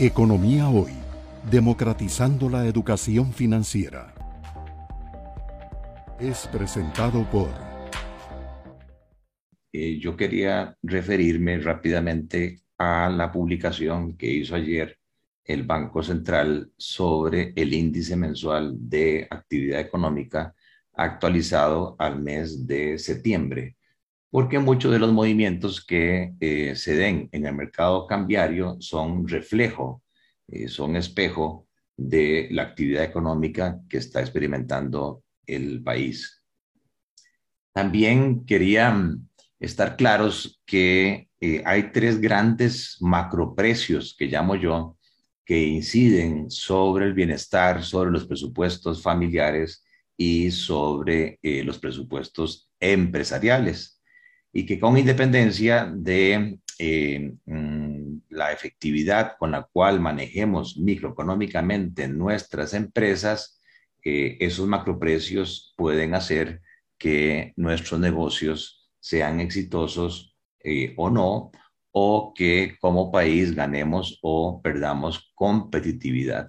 Economía Hoy, democratizando la educación financiera. Es presentado por... Eh, yo quería referirme rápidamente a la publicación que hizo ayer el Banco Central sobre el índice mensual de actividad económica actualizado al mes de septiembre porque muchos de los movimientos que eh, se den en el mercado cambiario son reflejo, eh, son espejo de la actividad económica que está experimentando el país. También quería mm, estar claros que eh, hay tres grandes macroprecios que llamo yo, que inciden sobre el bienestar, sobre los presupuestos familiares y sobre los presupuestos empresariales y que con independencia de eh, mm, la efectividad con la cual manejemos microeconómicamente nuestras empresas, eh, esos macroprecios pueden hacer que nuestros negocios sean exitosos eh, o no, o que como país ganemos o perdamos competitividad.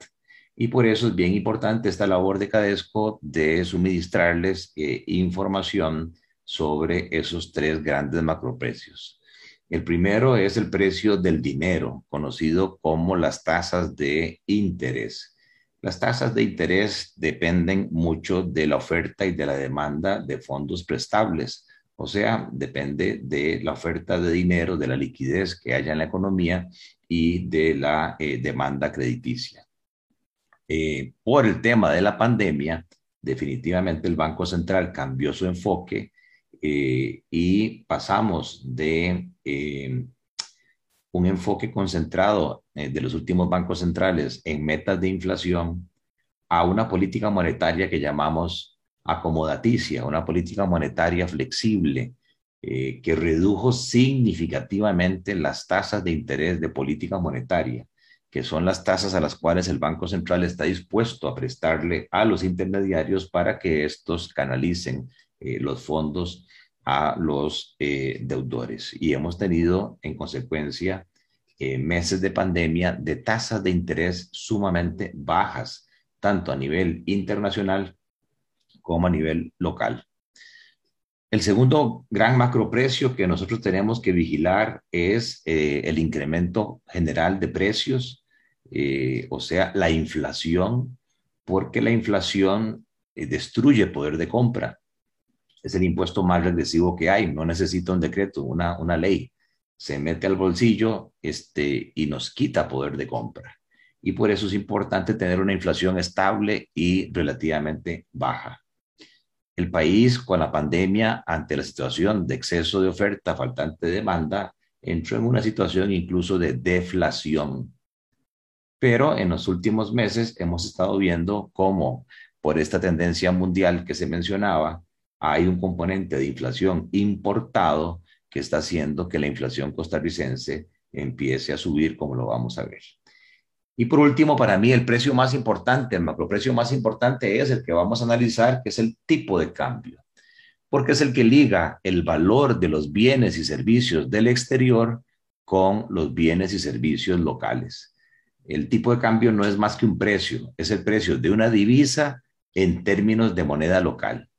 Y por eso es bien importante esta labor de Cadesco de suministrarles información sobre esos tres grandes macroprecios. El primero es el precio del dinero, conocido como las tasas de interés. Las tasas de interés dependen mucho de la oferta y de la demanda de fondos prestables, o sea, depende de la oferta de dinero, de la liquidez que haya en la economía y de la eh, demanda crediticia. Eh, por el tema de la pandemia, definitivamente el Banco Central cambió su enfoque eh, y pasamos de eh, un enfoque concentrado eh, de los últimos bancos centrales en metas de inflación a una política monetaria que llamamos acomodaticia, una política monetaria flexible que redujo significativamente las tasas de interés de política monetaria, que son las tasas a las cuales el Banco Central está dispuesto a prestarle a los intermediarios para que estos canalicen los fondos a los eh, deudores. Y hemos tenido, en consecuencia, eh, meses de pandemia de tasas de interés sumamente bajas, tanto a nivel internacional como a nivel local. El segundo gran macroprecio que nosotros tenemos que vigilar es eh, el incremento general de precios, o sea, la inflación, porque la inflación destruye poder de compra es el impuesto más regresivo que hay, no necesita un decreto, una, una ley. Se mete al bolsillo este, y nos quita poder de compra. Y por eso es importante tener una inflación estable y relativamente baja. El país con la pandemia, ante la situación de exceso de oferta, faltante de demanda, entró en una situación incluso de deflación. Pero en los últimos meses hemos estado viendo cómo por esta tendencia mundial que se mencionaba, hay un componente de inflación importado que está haciendo que la inflación costarricense empiece a subir, como lo vamos a ver. Y por último, para mí el precio más importante, el macroprecio más importante es el que vamos a analizar, que es el tipo de cambio, porque es el que liga el valor de los bienes y servicios del exterior con los bienes y servicios locales. El tipo de cambio no es más que un precio, es el precio de una divisa en términos de moneda local.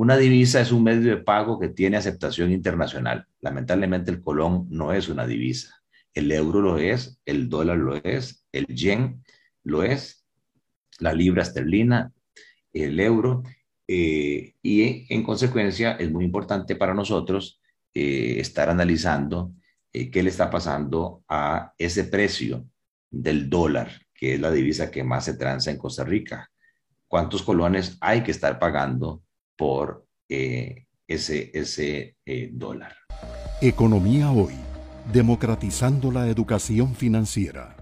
Una divisa es un medio de pago que tiene aceptación internacional. Lamentablemente el colón no es una divisa. El euro lo es, el dólar lo es, el yen lo es, la libra esterlina, el euro. Eh, y en consecuencia es muy importante para nosotros eh, estar analizando eh, qué le está pasando a ese precio del dólar, que es la divisa que más se transa en Costa Rica. ¿Cuántos colones hay que estar pagando por eh, ese, ese eh, dólar. Economía hoy, democratizando la educación financiera.